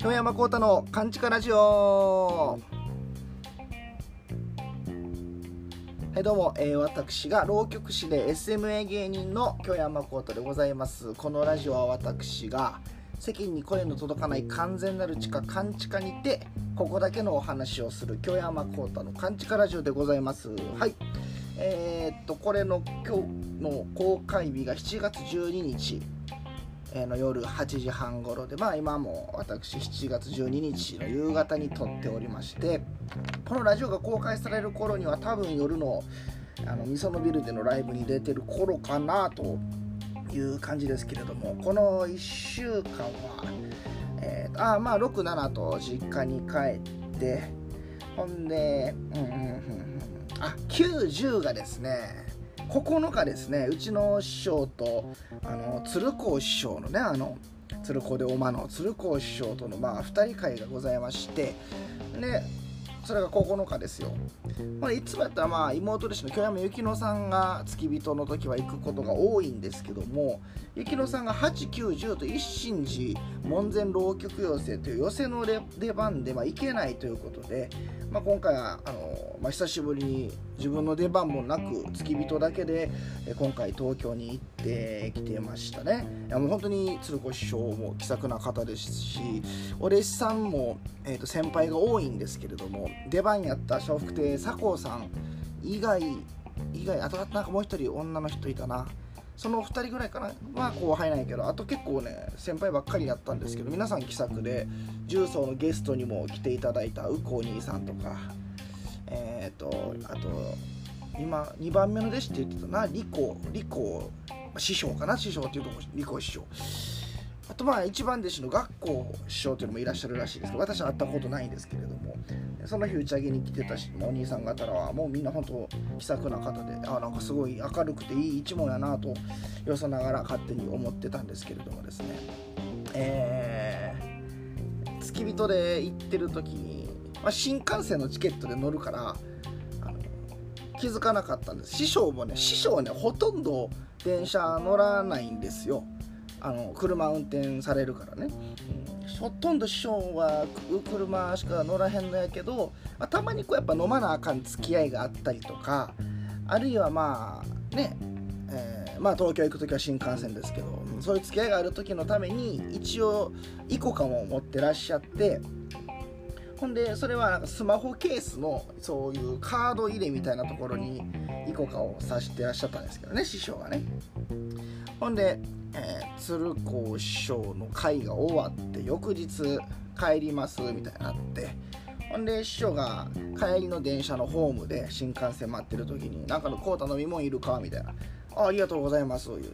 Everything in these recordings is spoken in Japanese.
野山幸太の勘違ラジオ。はいどうも、えー、私が浪曲師で SMA 芸人の京山幸太でございます。このラジオは私が世間に声の届かない完全なる地下勘違にてここだけのお話をする京山幸太の勘違ラジオでございます。はい。えー、っとこれの今日の公開日が7月12日。の夜8時半頃でまあ今も私7月12日の夕方に撮っておりましてこのラジオが公開される頃には多分夜のあのみそのビルでのライブに出てる頃かなという感じですけれどもこの1週間は、えー、あまあ67と実家に帰ってほんでうんうんうんうん。あ90がですね9日ですねうちの師匠とあの鶴光師匠のねあの鶴光でおまの鶴光師匠とのまあ2人会がございましてでそれが9日ですよ、まあ、いつもやったらまあ妹弟子の京山幸乃さんが付き人の時は行くことが多いんですけども幸乃さんが890と一心寺門前浪曲寄せという寄せの出番でまあ行けないということで、まあ、今回はあの、まあ、久しぶりに自分の出番もなく付き人だけで今回東京に行ってきてましたね。いやもう本当に鶴子師匠も気さくな方ですしお弟子さんも、えー、と先輩が多いんですけれども出番やった笑福亭佐藤さん以外以外あとなんかもう一人女の人いたな。その2人ぐらいかなまあ後輩なんやけどあと結構ね先輩ばっかりやったんですけど皆さん気さくで重曹のゲストにも来ていただいた右近兄さんとかえっ、ー、とあと今2番目の弟子って言ってたなリコリコ師匠かな師匠っていうとこリコ師匠。とまあ一番弟子の学校師匠というのもいらっしゃるらしいですけど私は会ったことないんですけれどもその日打ち上げに来てたしお兄さん方はもうみんな本当気さくな方であなんかすごい明るくていい一門やなとよそながら勝手に思ってたんですけれどもですね。えー、付き人で行ってる時に、まあ、新幹線のチケットで乗るから気づかなかったんです。師匠もね師匠ねほとんど電車乗らないんですよ。あの車運転されるからね、うん、ほとんど師匠は車しか乗らへんのやけど、まあ、たまにこうやっぱ飲まなあかん付き合いがあったりとかあるいはまあね、えー、まあ東京行く時は新幹線ですけどそういう付き合いがある時のために一応イコカも持ってらっしゃってほんでそれはなんかスマホケースのそういうカード入れみたいなところにイコカを挿してらっしゃったんですけどね師匠がねほんでえー、鶴光師匠の会が終わって翌日帰りますみたいになって。ほんで師匠が帰りの電車のホームで新幹線待ってる時に「なんかのコータ飲み物いるか?」みたいな「あありがとうございます」言うて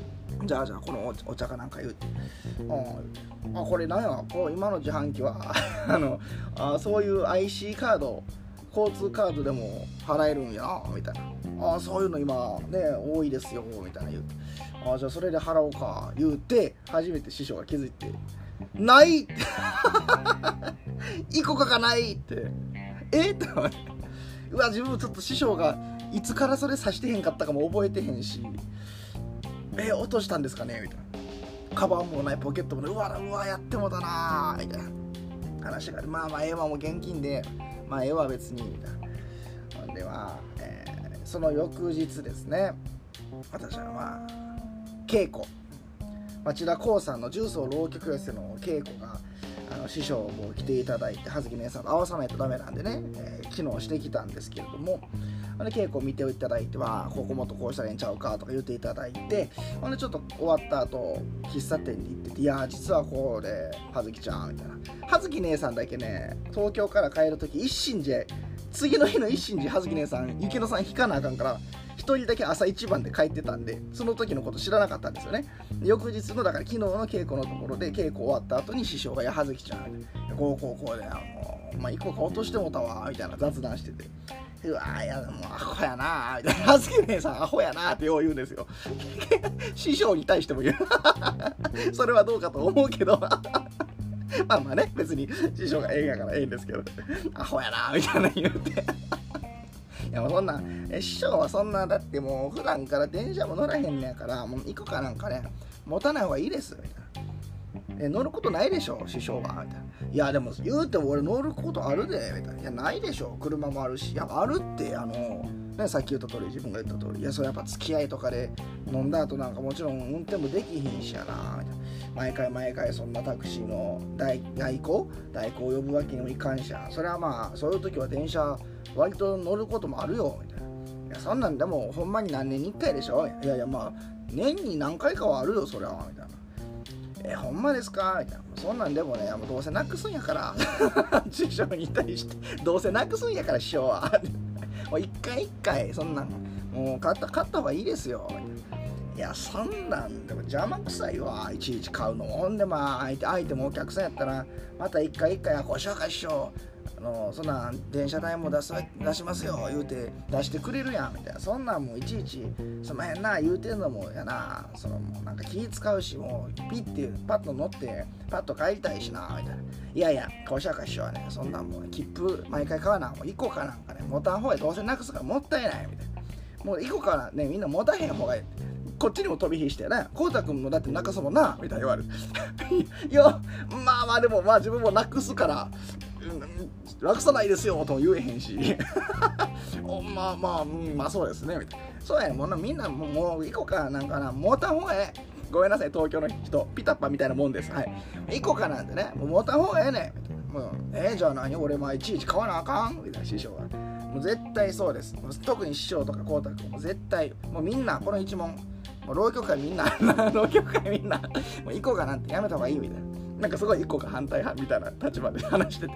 「じゃあじゃあこのお茶かなんか言うて「ああこれなんやこう今の自販機は あのあそういう IC カード交通カードでも払えるんやな」みたいな「ああそういうの今ね多いですよ」みたいな言うて。あじゃあそれで払おうか言うて初めて師匠が気づいて「ない!」って「いこかがない!」って「え？っ?」てうわ自分ちょっと師匠がいつからそれさしてへんかったかも覚えてへんし「え落としたんですかね?」みたいなカバンもないポケットもないうわうわやってもだなみたいな話があるまあまあええわもう現金でまあ絵は別にみたいな。ほんでは、えー、その翌日ですね私はまあ稽古町田光さんの重曹浪曲寄せの稽古があの師匠も来ていただいて葉月姉さんと合わさないとダメなんでね、えー、機能してきたんですけれどもあの稽古を見ていただいてはここもっとこうしたらええんちゃうかとか言っていただいてほんでちょっと終わった後喫茶店に行ってて「いや実はこうで葉月ちゃん」みたいな。葉月姉さんだけね東京から帰る時一心寺次の日の一心寺葉月姉さん雪乃さん引かなあかんから1人だけ朝一番で帰ってたんでその時のこと知らなかったんですよね。翌日のだから昨日の稽古のところで稽古終わった後に師匠が「矢月ちゃんこうこうこうでもうまあ行こうか落としてもたわ」みたいな雑談してて。うわいやもうアホやなみたいな。葉月姉さんアホやなってよう言うんですよ。師匠に対しても言う。それはどうかと思うけど。まあまあね別に師匠がええやからええんですけど。アホやなみたいな言うて。いやもうそんな師匠はそんなだってもう普段から電車も乗らへんねやからもう行くかなんかね持たない方がいいですみたいな。え乗ることないでしょ？師匠がみたいないやでも言うても俺乗ることあるでみたいないやないでしょ？車もあるし。いやあるって。あのねさっき言った通り自分が言った通り。いやそれやっぱ付き合いとかで飲んだ後なんかもちろん運転もできひんしやな。みたいな。毎回毎回そんなタクシーの代代行？代行を呼ぶわけにもいかんしや。それはまあそういう時は電車割と乗ることもあるよ。みたいな。いやそんなんでもほんまに何年に1回でしょ？いやいやまあ年に何回かはあるよそれは。みたいな。えほんまですか？みたいなそんなんでもねもうどうせなくすんやから 師匠に対してどうせなくすんやから師匠は もう一回一回そんなん。もう買った買った方がいいですよ。いやそんなんでも邪魔くさいわ。いちいち買うのほんでまあ相手相手もお客さんやったらまた一回一回ご紹介しよう。あのそんな電車代も出す出しますよ言うて出してくれるやんみたいな。そんなんもういちいちすまへんな言うてんのもやな。そのもうなんか気使うしもうピッてパッと乗ってパッと帰りたいしなみたいな。いやいや校舎か師匠はねそんなんもう切符毎回買わなもう行こうかなんかね持たん方がどうせなくすからもったいないみたいな。もう行こうかなねみんな持たへん方がいい。こっちにも飛び火してね、こうたくんもだってなくすもんな、みたいに言われる。いや、まあまあでもまあ自分もなくすから、楽さないですよとも言えへんし。まあまあ、うん、まあそうですねみたいなそうやねもうみんなもうもう行こうかなんかな。持たん方がええ。ごめんなさい東京の人ピタッパみたいなもんです。はい。行こうかなんてね。もう持たん方がええね。もうえー、じゃあ何？俺まあいちいち買わなあかん。みたいな師匠は。もう絶対そうです。特に師匠とか光太君も絶対もうみんなこの一問もう浪曲会みんな。浪曲会みんな。もう行こうかなんてやめた方がいいみたいななんかすごい1個が反対派みたいな立場で話してて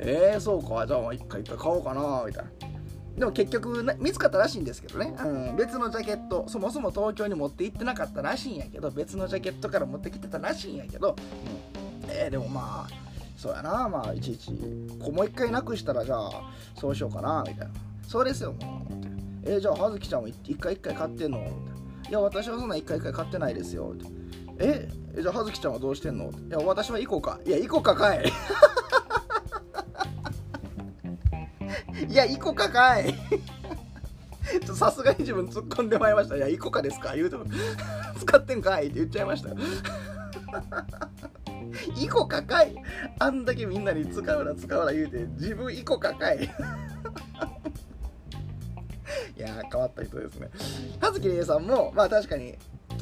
えー、そうかじゃあ一回一回買おうかなみたいな。でも結局見つかったらしいんですけどね、うん、別のジャケットそもそも東京に持って行ってなかったらしいんやけど別のジャケットから持ってきてたらしいんやけど、うん、えー、でもまあそうやな。まあいちいちこもう一回なくしたらじゃあそうしようかなみたいな。そうですよもう。えー、じゃあ葉月ちゃんも一回一回買ってんの？みたいな。いや私はそんな一回一回買ってないですよってえじゃあ葉月ちゃんはどうしてんの？いや私は行こうか。いや行こうかかい。いや行こうかかい。さすがに自分突っ込んでまいりました。いや行こうかですか？言うても 使ってんかいって言っちゃいました。イコカかい。あんだけみんなに使うな使うな言うて自分イコカかい。いや変わった人ですね。葉月玲さんもまあ確かに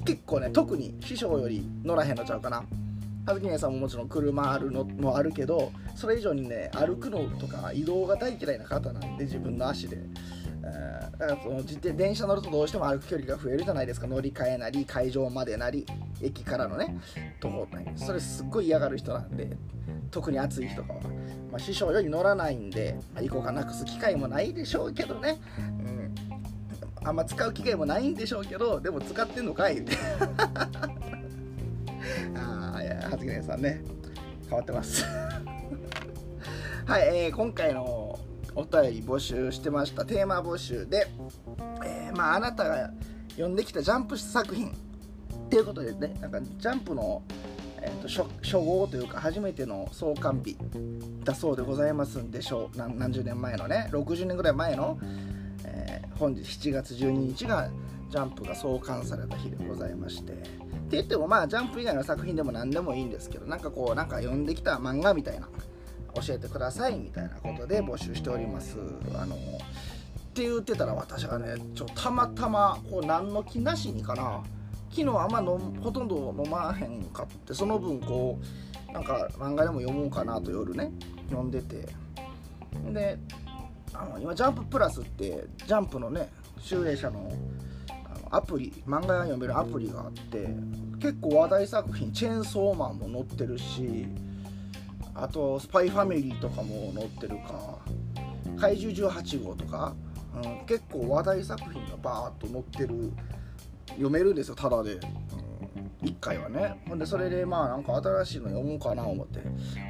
結構ね特に師匠より乗らへんのちゃうかな。葉月姉さんももちろん車あるのもあるけどそれ以上にね歩くのとか移動が大嫌いな方なんで自分の足で、えー、だからその自転電車乗るとどうしても歩く距離が増えるじゃないですか。乗り換えなり会場までなり駅からのね徒歩なりそれすっごい嫌がる人なんで特に暑い日とかは、まあ、師匠より乗らないんで、まあ、行こうかなくす機会もないでしょうけどね、うんあんま使う機会もないんでしょうけどでも使ってんのかい？っ てああいや発言さんね変わってます。はい、えー、今回のお便り募集してました。テーマ募集で、えー、まああなたが読んできたジャンプ作品っていうことでねなんかジャンプのえーと、初初号というか初めての創刊日だそうでございますんでしょう何十年前のね60年ぐらい前の本日7月12日がジャンプが創刊された日でございましてって言ってもまあジャンプ以外の作品でも何でもいいんですけどなんかこうなんか読んできた漫画みたいな教えてくださいみたいなことで募集しております。あのって言ってたら私がねちょたまたまこう何の気なしにかな昨日あんまのほとんど飲まへんかってその分こうなんか漫画でも読もうかなと夜ね読んでて。であの今ジャンププラスってジャンプのね集英社のアプリ漫画が読めるアプリがあって結構話題作品チェーンソーマンも載ってるしあとスパイファミリーとかも載ってるか怪獣18号とか、うん、結構話題作品がバーッと載ってる読めるんですよただで、うん、1回はね。ほんでそれでまあなんか新しいの読もうかな思って。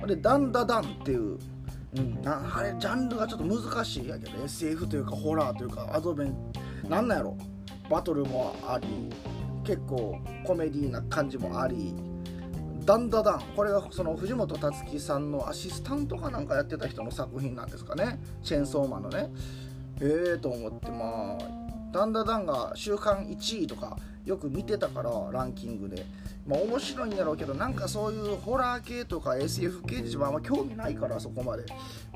ほんで「ダンダダン」っていううん、なあれジャンルがちょっと難しいやけど SF というかホラーというかアドベンなんなんやろ？バトルもあり結構コメディーな感じもありダンダダンこれがその藤本つ樹さんのアシスタントかなんかやってた人の作品なんですかね？チェーンソーマンのね。ええー、と思ってまあダンダダンが週間1位とかよく見てたからランキングで。まあ面白いんやろうけどなんかそういうホラー系とか SF 系って自分あんま興味ないからそこまで。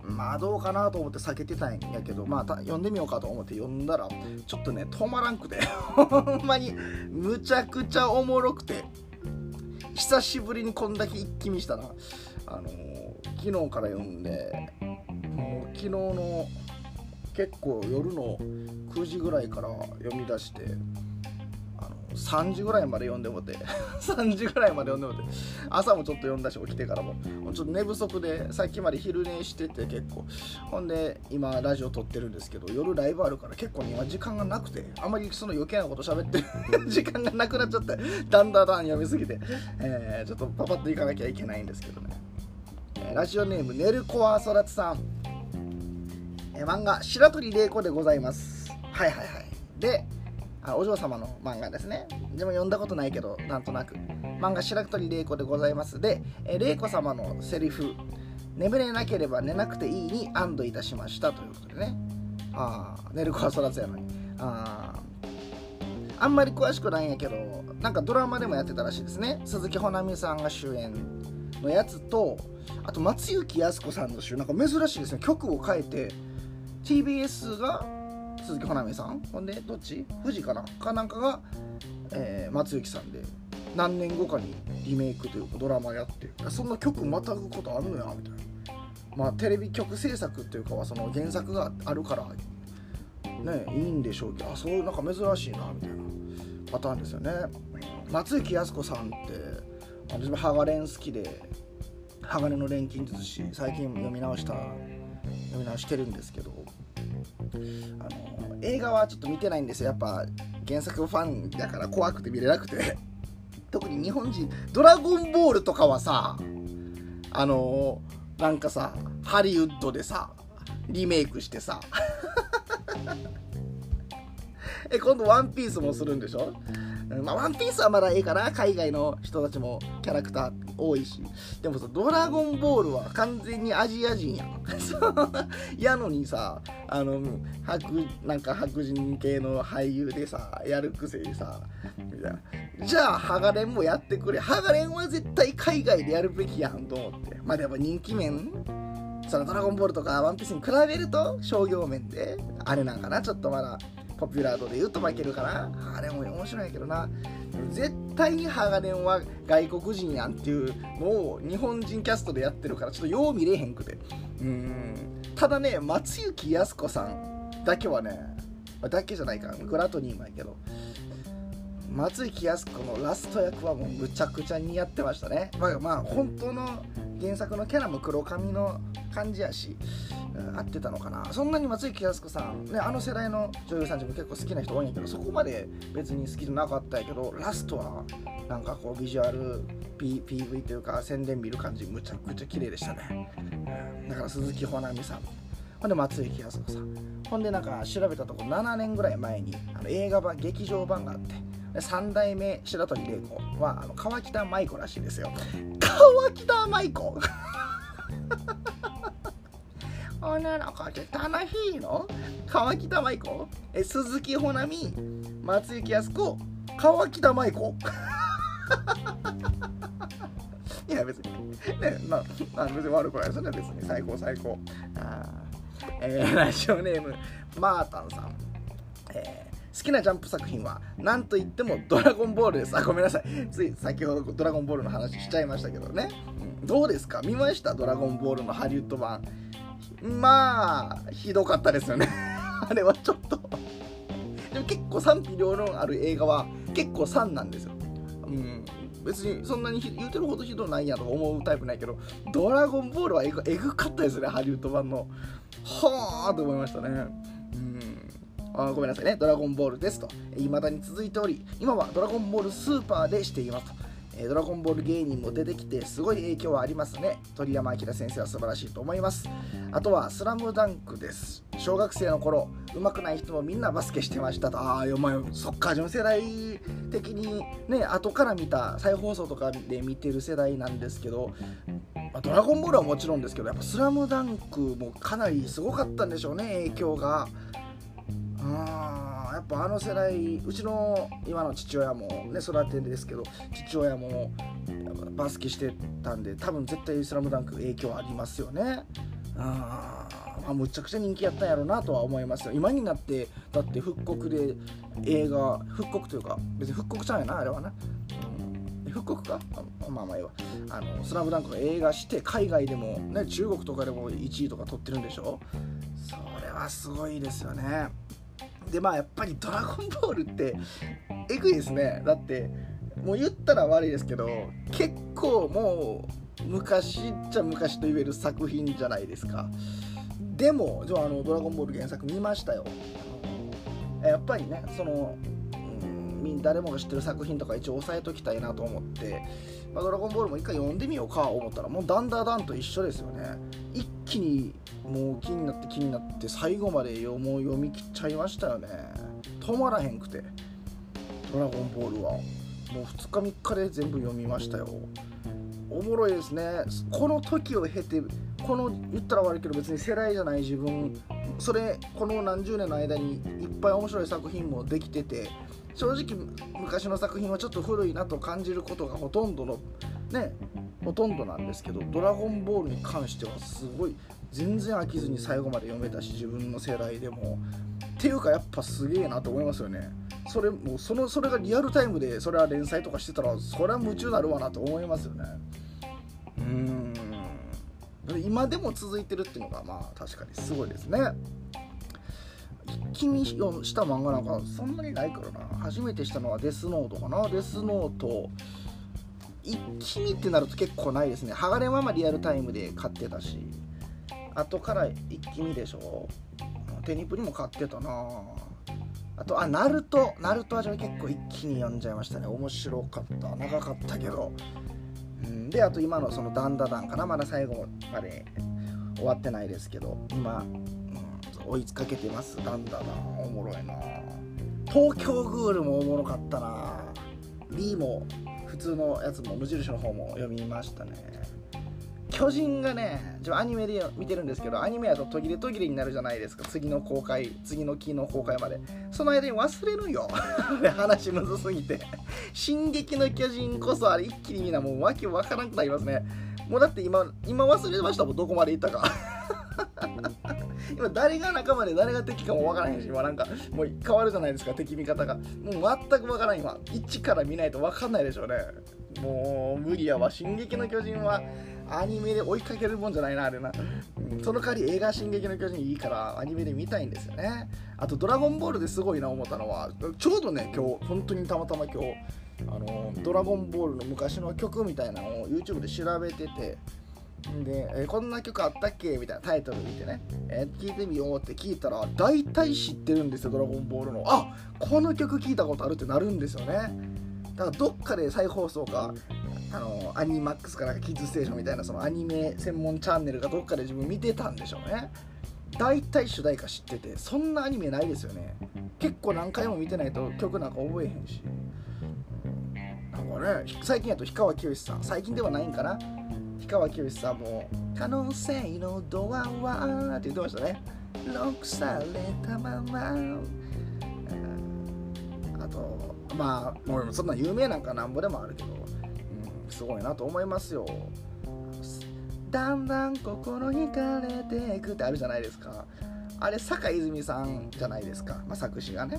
まあどうかなと思って避けてたんやけどまあ読んでみようかと思って読んだらちょっとね止まらんくて。ほんまにむちゃくちゃおもろくて。久しぶりにこんだけ一気見したな。あのー、昨日から読んでもう昨日の結構夜の9時ぐらいから読み出して3時ぐらいまで読んでもて。3時ぐらいまで読んでもて。朝もちょっと読んだし起きてからも。ちょっと寝不足でさっきまで昼寝してて結構。ほんで今ラジオ撮ってるんですけど夜ライブあるから結構今時間がなくてあんまりその余計なこと喋ってる 時間がなくなっちゃってだんだんだん読みすぎて、えー、ちょっとパパッと行かなきゃいけないんですけどね、えー、ラジオネームねるこわそらつさん。え漫画「白鳥玲子」でございます。はいはいはい。であお嬢様の漫画ですね。でも読んだことないけどなんとなく。漫画「白鳥玲子」でございます。で、え玲子様のセリフ「眠れなければ寝なくていい」に安堵いたしました。ということでね。ああ寝る子は育つやのに。ああんまり詳しくないんやけどなんかドラマでもやってたらしいですね。鈴木保奈美さんが主演のやつとあと松雪泰子さんの主演なんか珍しいですね。曲を変えて TBS が鈴木保奈美さん。ほんでどっち？富士かな？かなんかが、えー、松雪さんで何年後かにリメイクというかドラマやってそんな曲またぐことあるのや？みたいな。まあテレビ曲制作っていうかはその原作があるからねいいんでしょうけどあそういうなんか珍しいなみたいなパターンですよね。松雪泰子さんって私もハガレン好きで鋼の錬金術師最近読み直した読み直してるんですけどあの映画はちょっと見てないんですよ。やっぱ原作ファンだから怖くて見れなくて。特に日本人「ドラゴンボール」とかはさあのなんかさハリウッドでさリメイクしてさ。え今度「ワンピースもするんでしょ？まあ、ワンピースはまだええかな海外の人たちもキャラクター多いし。でもさドラゴンボールは完全にアジア人やん。やのにさあの白なんか白人系の俳優でさやるくせにさみたいなじゃあハガレンもやってくれ。ハガレンは絶対海外でやるべきやんと思って。まあでも人気面。そのドラゴンボールとかワンピースに比べると商業面であれなんかなちょっとまだポピュラードで言うと負けるかな。あれも面白いけどな。絶対にハガレンは外国人やんっていうのを日本人キャストでやってるからちょっとよう見れへんくて。うん。ただね松雪泰子さんだけはねだけじゃないかグラトニーもやけど松雪泰子のラスト役はもうむちゃくちゃ似合ってましたね。まあまあ本当の原作のキャラも黒髪の感じやし合ってたのかな。そんなに松雪泰子さん、ね、あの世代の女優さん自分結構好きな人多いんやけどそこまで別に好きじゃなかったんやけどラストはなんかこうビジュアル、P、PV というか宣伝見る感じむちゃくちゃ綺麗でしたね、だから鈴木保奈美さん。ほんで松雪泰子さん。ほんでなんか調べたとこ7年ぐらい前にあの映画版劇場版があって3代目白鳥玲子はあの川北舞子らしいですよ。川北舞子？女の子って楽しいの？川北舞子？え鈴木保奈美？松雪泰子？川北舞子？いや別に。ねなな別に悪くないですね別に。最高最高。あえー、ラジオネームマータンさん、えー、好きなジャンプ作品は何と言っても「ドラゴンボール」です。あごめんなさい。つい先ほど「ドラゴンボール」の話しちゃいましたけどね、うん、どうですか？見ました「ドラゴンボール」のハリウッド版。まあひどかったですよね。あれはちょっと。でも結構賛否両論ある映画は結構3なんですよ、うん、別にそんなに言うてるほどひどないやと思うタイプないけどドラゴンボールはえぐかったですねハリウッド版の。はあと思いましたね。あごめんなさいね、ドラゴンボールですと、未だに続いており、今はドラゴンボールスーパーでしていますと。ドラゴンボール芸人も出てきてすごい影響はありますね。鳥山明先生は素晴らしいと思います。あとは「スラムダンクです。小学生の頃上手くない人もみんなバスケしてましたと。ああお前そっか自分世代的にね後から見た再放送とかで見てる世代なんですけどまドラゴンボールはもちろんですけどやっぱ「スラムダンクもかなりすごかったんでしょうね影響が。やっぱあの世代うちの今の父親もね育てんですけど父親もバスケしてたんで多分絶対「スラムダンク影響ありますよね。あまあ、むちゃくちゃ人気やったんやろうなとは思いますよ。今になってだって復刻で映画復刻というか別に復刻ちゃうんやなあれはな、復刻か？まあまあいいわ「あのスラムダンクが映画して海外でも、ね、中国とかでも1位とか取ってるんでしょ？それはすごいですよね。でまあやっぱり「ドラゴンボール」ってえぐいですね。だってもう言ったら悪いですけど結構もう昔っちゃ昔と言える作品じゃないですか。でもじゃあの「ドラゴンボール」原作見ましたよ。やっぱりねその誰もが知ってる作品とか一応押さえときたいなと思って「まあ、ドラゴンボール」も一回読んでみようか思ったらもうだんだんだんと一緒ですよね。一気にもう気になって気になって最後までもう読み切っちゃいましたよね。止まらへんくて「ドラゴンボールは」もう2日3日で全部読みましたよ。おもろいですね。この時を経てこの言ったら悪いけど別に世代じゃない自分それこの何十年の間にいっぱい面白い作品もできてて正直昔の作品はちょっと古いなと感じることがほとんどのねほとんどなんですけど「ドラゴンボール」に関してはすごい全然飽きずに最後まで読めたし自分の世代でも。っていうかやっぱすげえなと思いますよね。それもうそのそれがリアルタイムでそれは連載とかしてたらそれは夢中になるわなと思いますよね。うん。今でも続いてるっていうのがまあ確かにすごいですね。一気にした漫画なんかそんなにないからな。初めてしたのはデスノートかな。デスノート。一気にってなると結構ないですね。鋼ママリアルタイムで買ってたし。後から一気にでしょ。テニプリも買ってたな。あとあナルト。ナルトはじゃ結構一気に読んじゃいましたね。面白かった。長かったけど、うん、であと今のそのダンダダンかな。まだ最後まで終わってないですけど。今、うん、追いかけてます。ダンダダン。おもろいな。東京グールもおもろかったな。D も普通のやつも無印の方も読みましたね。巨人がね自分アニメで見てるんですけどアニメやと途切れ途切れになるじゃないですか。次の公開次の期の公開まで。その間に忘れるよ。話むずすぎて「進撃の巨人」こそあれ一気にみんなもう訳わからなくなりますね。もうだって今今忘れましたもん。どこまで行ったか。今誰が仲間で誰が敵かも分からへんし今なんかもう変わるじゃないですか敵味方が。もう全く分からん今。一から見ないと分かんないでしょうね。もう無理やわ「進撃の巨人」はアニメで追いかけるもんじゃないなあれな、その代わり映画「進撃の巨人」いいからアニメで見たいんですよね。あと「ドラゴンボール」ですごいな思ったのはちょうどね今日本当にたまたま今日あのドラゴンボールの昔の曲みたいなのを YouTube で調べててで、えー、こんな曲あったっけ？みたいなタイトル見てね、えー、聞いてみようって聞いたら大体知ってるんですよドラゴンボールの。あこの曲聞いたことあるってなるんですよね。だからどっかで再放送かあのアニマックスかなんかキッズステーションみたいなそのアニメ専門チャンネルがどっかで自分見てたんでしょうね。大体主題歌知っててそんなアニメないですよね。結構何回も見てないと曲なんか覚えへんし。なんかね最近やと氷川きよしさん。最近ではないんかな。氷川きよしさんも「可能性のドアは」って言ってましたね。ロックされたまま。あとまあもうそんな有名なんかなんぼでもあるけど、うん、すごいなと思いますよ。だんだん心惹かれていくってあるじゃないですか。あれ坂泉さんじゃないですか、まあ、作詞がね。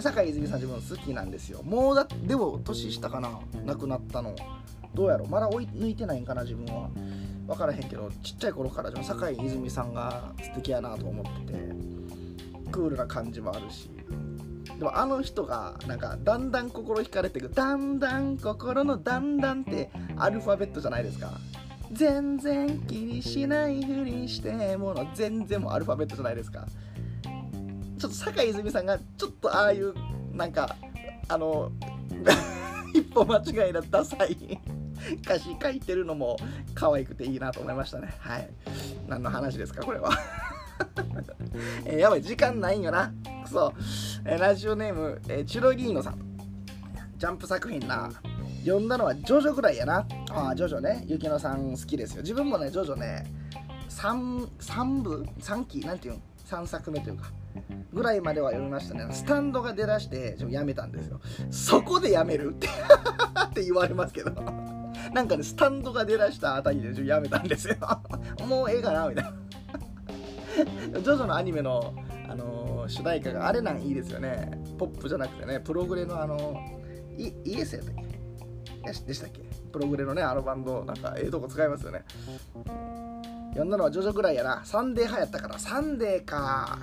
坂泉さん自分好きなんですよ。もうだでも年下かな。亡くなったの。どうやろまだ追い抜いてないんかな自分は。分からへんけどちっちゃい頃から坂井泉さんが素敵やなと思っててクールな感じもあるし。でもあの人がなんかだんだん心惹かれていくだんだん心のだんだんってアルファベットじゃないですか。全然気にしないふりしてもの全然もアルファベットじゃないですか。ちょっと坂井泉さんがちょっとああいうなんかあの 一歩間違いなダサい歌詞書いてるのも可愛くていいなと思いましたね。はい。何の話ですかこれは。えー、やばい時間ないんよな。くそ、えー、ラジオネーム、えー、チロギーノさん。ジャンプ作品な。読んだのはジョジョぐらいやな。ああジョジョね。ゆきのさん好きですよ。自分もねジョジョね 3, 3部？3期？なんていうの？3作目というか。ぐらいまでは読みましたね。スタンドが出だしてやめたんですよ。そこでやめるって って言われますけど。なんかねスタンドが出だしたあたりでやめたんですよ。もうええかなみたいな。ジョジョのアニメの、あのー、主題歌があれなんいいですよね。ポップじゃなくてねプログレのあのイイエスやったっけ？でしたっけ？プログレのねあのバンドなんかええとこ使いますよね。読んだのはジョジョぐらいやな。サンデー派やったから。サンデーか。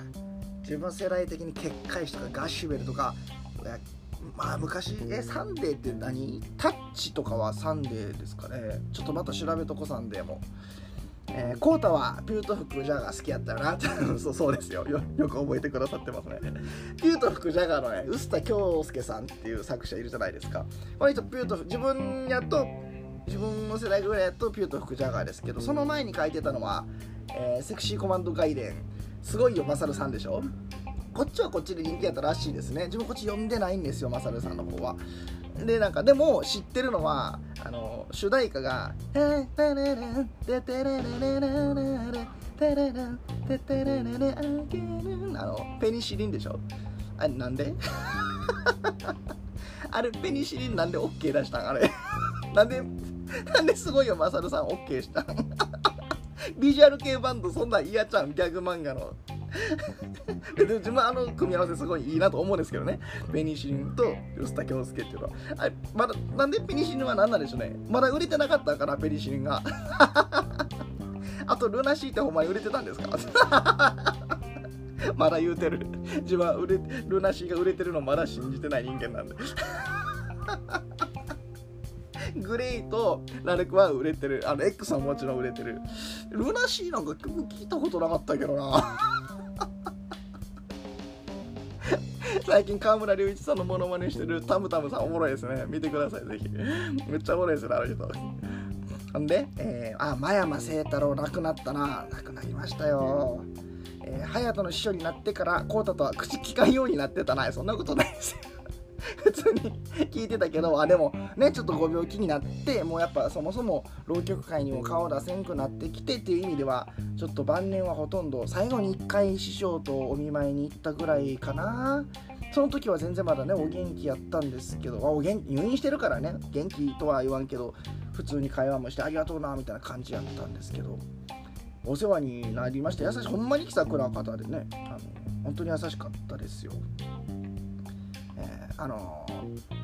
自分世代的に結界師とかガッシュベルとかまあ昔えサンデーって何？タッチとかはサンデーですかね。ちょっとまた調べとこサンデーも。えー、コータはピューと吹くジャガー好きやったよな。そうそうですよ。よく覚えてくださってますね。ピューと吹くジャガーのねうすた京介さんっていう作者いるじゃないですか。割とピュート自分やと自分の世代ぐらいやとピュート服ジャガーですけどその前に書いてたのは、えー、セクシーコマンド外伝すごいよマサルさんでしょ？こっちはこっちで人気やったらしいですね。自分こっち読んでないんですよマサルさんの方は。でなんかでも知ってるのはあの主題歌が「あのペニシリンでしょあれなんであれペニシリンなんで OK 出したんあれなんでなんですごいよマサルさん OK したんビジュアル系バンドそんなん嫌ちゃんギャグ漫画の 別に自分はあの組み合わせすごいいいなと思うんですけどね。ペニシリンと吉田恭介っていうのは。あまだなんでペニシリンは何なんでしょうね。まだ売れてなかったからペニシリンが。あとルナシーってほんまに売れてたんですか？まだ言うてる。自分は売れルナシーが売れてるのまだ信じてない人間なんで。グレイとラルクは売れてる。あの X はもちろん売れてる。ルナシーなんか曲聞いたことなかったけどな。最近河村隆一さんのモノマネしてるタムタムさんおもろいですね。見てくださいぜひ。めっちゃおもろいですねあの人。ほんで、えー、あ真山清太郎亡くなったな。亡くなりましたよ。えー、隼人の師匠になってから浩太とは口利かんようになってたな。そんなことないですよ。普通に聞いてたけどあでもねちょっとご病気になってもうやっぱそもそも浪曲界にも顔出せんくなってきてっていう意味ではちょっと晩年はほとんど最後に1回師匠とお見舞いに行ったぐらいかな。その時は全然まだねお元気やったんですけどあお元入院してるからね元気とは言わんけど普通に会話もしてありがとうなみたいな感じやったんですけどお世話になりました。優しいほんまに気さくな方でねあの本当に優しかったですよ。あの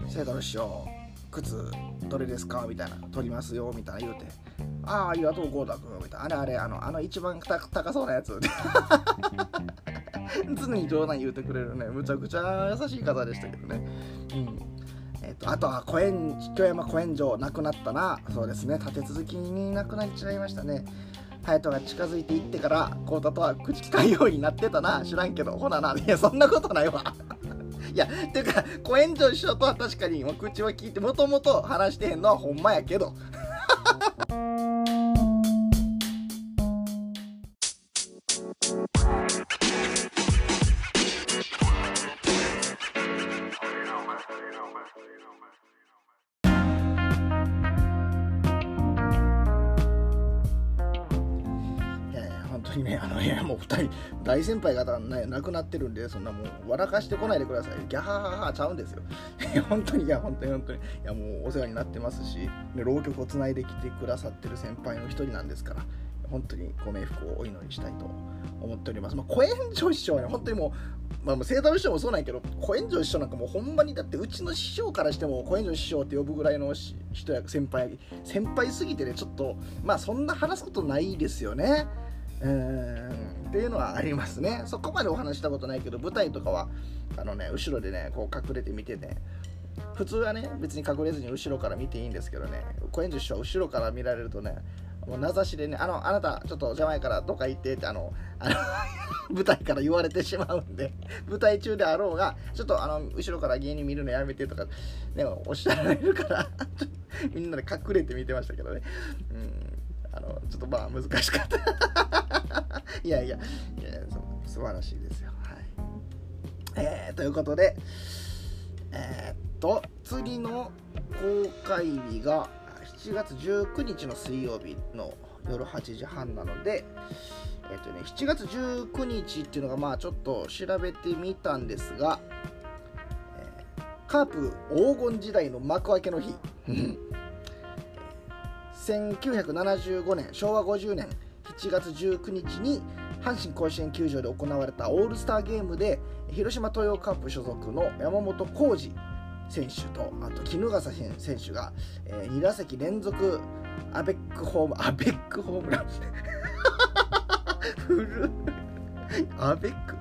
聖太郎師匠靴どれですか？みたいな取りますよみたいな言うてああありがとうゴーダ君みたいな。あれあれあのあの一番高そうなやつ。常に冗談言うてくれるね。むちゃくちゃ優しい方でしたけどね。うん。えーと、あとは小園京山小園城亡くなったな。そうですね。立て続きに亡くなっちゃいましたね。隼人が近づいていってから浩太とは口聞かんようになってたな。知らんけどほなな。いやそんなことないわ。いや、ていうか、コエンジョ師匠とは確かに、口は聞いて、もともと話してへんのはほんまやけど。大先輩方が、ね、亡くなってるんで、そんなもう笑かしてこないでください。ギャハハハちゃうんですよ。本当に、いや、本当に本当に、いや、もうお世話になってますし、ね、浪曲をつないできてくださってる先輩の一人なんですから、本当にご冥福をお祈りしたいと思っております。まあ、小炎上師匠はね、本当にもう、まあ、聖太郎師匠もそうなんやけど、小炎上師匠なんかもうほんまに、だってうちの師匠からしても、小炎上師匠って呼ぶぐらいの人や先輩、先輩すぎてね、ちょっと、まあそんな話すことないですよね。うん。っていうのはありますね。そこまでお話したことないけど舞台とかはあのね後ろでねこう隠れて見てね普通はね別に隠れずに後ろから見ていいんですけどね小園女師匠後ろから見られるとねもう名指しでね、あの、あなた、ちょっと邪魔やからどっか行ってって、あの、あの 舞台から言われてしまうんで、舞台中であろうが、ちょっとあの、後ろから芸人見るのやめてとか、ね、おっしゃられるから みんなで隠れて見てましたけどね。うん。まあ難しかった。いやいやいや素晴らしいですよ。はい。えー、ということでえー、っと次の公開日が7月19日の水曜日の夜8時半なので、えっとね、7月19日っていうのがまあちょっと調べてみたんですが、えカープ黄金時代の幕開けの日。1975年昭和50年7月19日に阪神甲子園球場で行われたオールスターゲームで広島東洋カップ所属の山本浩二選手とあと衣笠選手が、え2打席連続アベックホームアベックホームラン。古 いアベック。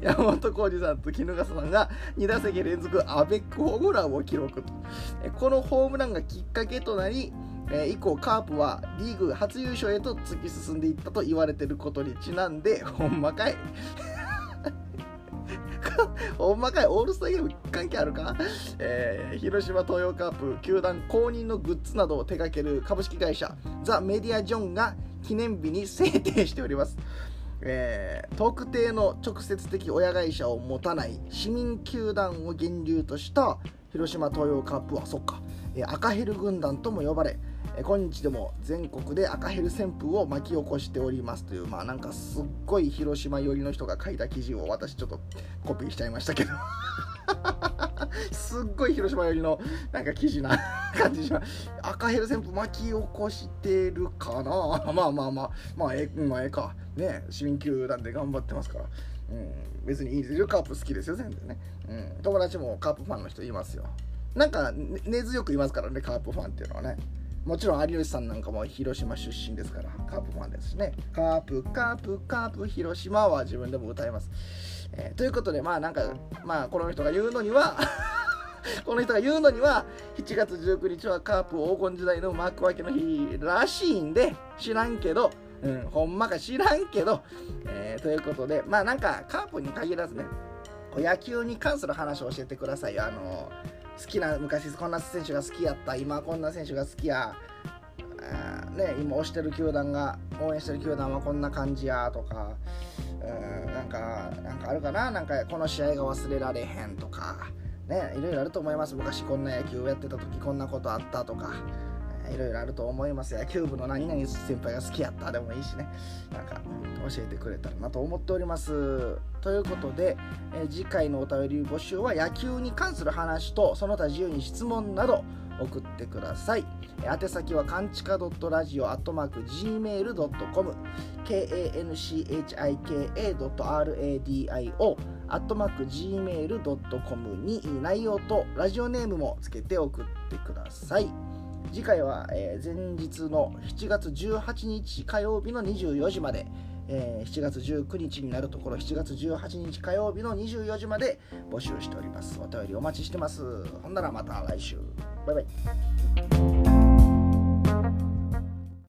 山本浩二さんと衣笠さんが2打席連続アベックホームランを記録このホームランがきっかけとなり以降カープはリーグ初優勝へと突き進んでいったと言われてることにちなんでほんまかい。ほんまかいオールスターゲーム関係あるか、えー、広島東洋カープ球団公認のグッズなどを手掛ける株式会社ザ・メディア・ジョンが記念日に制定しております。えー、特定の直接的親会社を持たない市民球団を源流とした広島東洋カープはそっか、えー、赤ヘル軍団とも呼ばれ、えー、今日でも全国で赤ヘル旋風を巻き起こしておりますというまあなんかすっごい広島寄りの人が書いた記事を私ちょっとコピーしちゃいましたけど。すっごい広島寄りのなんか記事な感じします。赤ヘル旋風巻き起こしてるかな。まあまあまあ。まあええまあえか。ね市民球団で頑張ってますから、うん、別にいいですよ。カープ好きですよ全然ね、うん、友達もカープファンの人いますよ。なんか根強くいますからねカープファンっていうのはね。もちろん有吉さんなんかも広島出身ですからカープファンですしねカープカープカープ広島は自分でも歌います、えー、ということでまあなんかまあこの人が言うのには この人が言うのには7月19日はカープ黄金時代の幕開けの日らしいんで知らんけどうん、ほんまか知らんけど、えー、ということで、まあなんかカープに限らずね、野球に関する話を教えてくださいよ。あの好きな、昔こんな選手が好きやった、今こんな選手が好きや、ね、今推してる球団が、応援してる球団はこんな感じやとか、うん、なんか、なんかあるかな、なんかこの試合が忘れられへんとか、ね、いろいろあると思います。昔こんな野球をやってた時こんなことあったとか。いろいろあると思います。野球部の何々先輩が好きやったでもいいしね。なんか教えてくれたらなと思っております。ということで、え、次回のお便り募集は野球に関する話とその他自由に質問など送ってください。宛先はかんちか .radio.gmail.com kanchika.radio アットマーク gmail.com に内容とラジオネームもつけて送ってください。次回は、えー、前日の7月18日火曜日の24時まで、えー、7月19日になるところ7月18日火曜日の24時まで募集しております。お便りお待ちしてます。ほんならまた来週。バイバイ。